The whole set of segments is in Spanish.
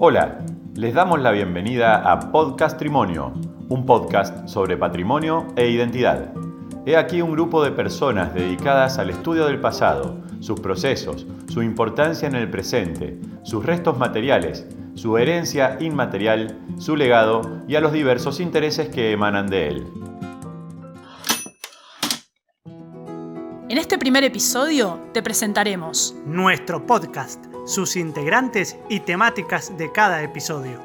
Hola, les damos la bienvenida a Podcastrimonio, un podcast sobre patrimonio e identidad. He aquí un grupo de personas dedicadas al estudio del pasado, sus procesos, su importancia en el presente, sus restos materiales, su herencia inmaterial, su legado y a los diversos intereses que emanan de él. En este primer episodio te presentaremos nuestro podcast, sus integrantes y temáticas de cada episodio.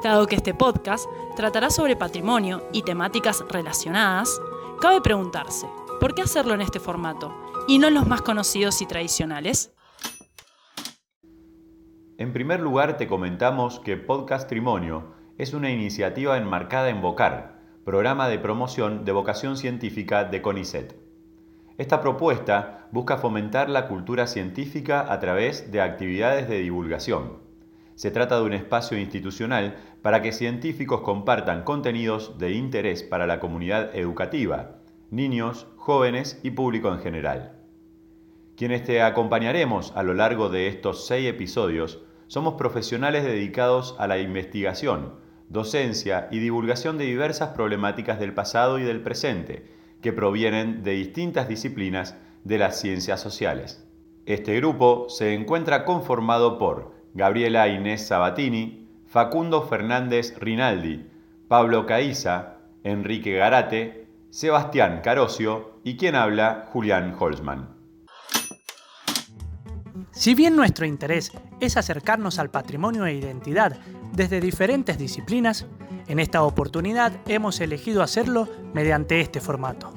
Dado que este podcast tratará sobre patrimonio y temáticas relacionadas, cabe preguntarse, ¿por qué hacerlo en este formato y no en los más conocidos y tradicionales? En primer lugar, te comentamos que Podcastrimonio es una iniciativa enmarcada en VOCAR, programa de promoción de vocación científica de CONICET. Esta propuesta busca fomentar la cultura científica a través de actividades de divulgación. Se trata de un espacio institucional para que científicos compartan contenidos de interés para la comunidad educativa, niños, jóvenes y público en general. Quienes te acompañaremos a lo largo de estos seis episodios somos profesionales dedicados a la investigación, docencia y divulgación de diversas problemáticas del pasado y del presente, que provienen de distintas disciplinas de las ciencias sociales. Este grupo se encuentra conformado por Gabriela Inés Sabatini, Facundo Fernández Rinaldi, Pablo Caiza, Enrique Garate, Sebastián Carosio y quien habla, Julián Holzman. Si bien nuestro interés es acercarnos al patrimonio e identidad desde diferentes disciplinas, en esta oportunidad hemos elegido hacerlo mediante este formato.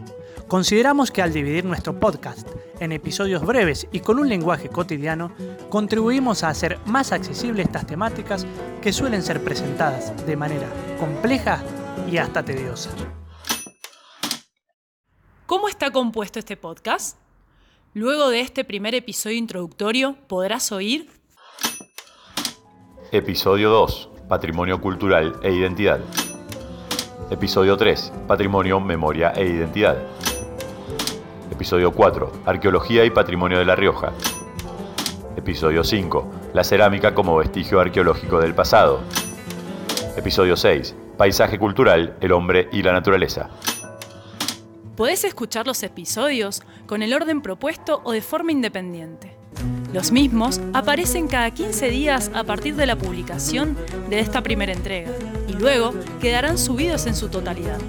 Consideramos que al dividir nuestro podcast en episodios breves y con un lenguaje cotidiano, contribuimos a hacer más accesibles estas temáticas que suelen ser presentadas de manera compleja y hasta tediosa. ¿Cómo está compuesto este podcast? Luego de este primer episodio introductorio podrás oír... Episodio 2 Patrimonio Cultural e Identidad. Episodio 3. Patrimonio, Memoria e Identidad. Episodio 4. Arqueología y Patrimonio de La Rioja. Episodio 5. La cerámica como vestigio arqueológico del pasado. Episodio 6. Paisaje cultural, el hombre y la naturaleza. Podés escuchar los episodios con el orden propuesto o de forma independiente. Los mismos aparecen cada 15 días a partir de la publicación de esta primera entrega y luego quedarán subidos en su totalidad.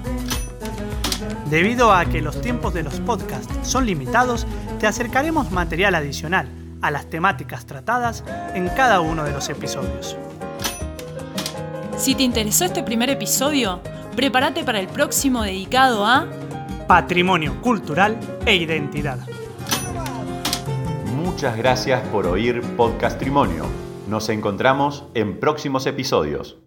Debido a que los tiempos de los podcasts son limitados, te acercaremos material adicional a las temáticas tratadas en cada uno de los episodios. Si te interesó este primer episodio, prepárate para el próximo dedicado a Patrimonio cultural e identidad. Muchas gracias por oír Podcastrimonio. Nos encontramos en próximos episodios.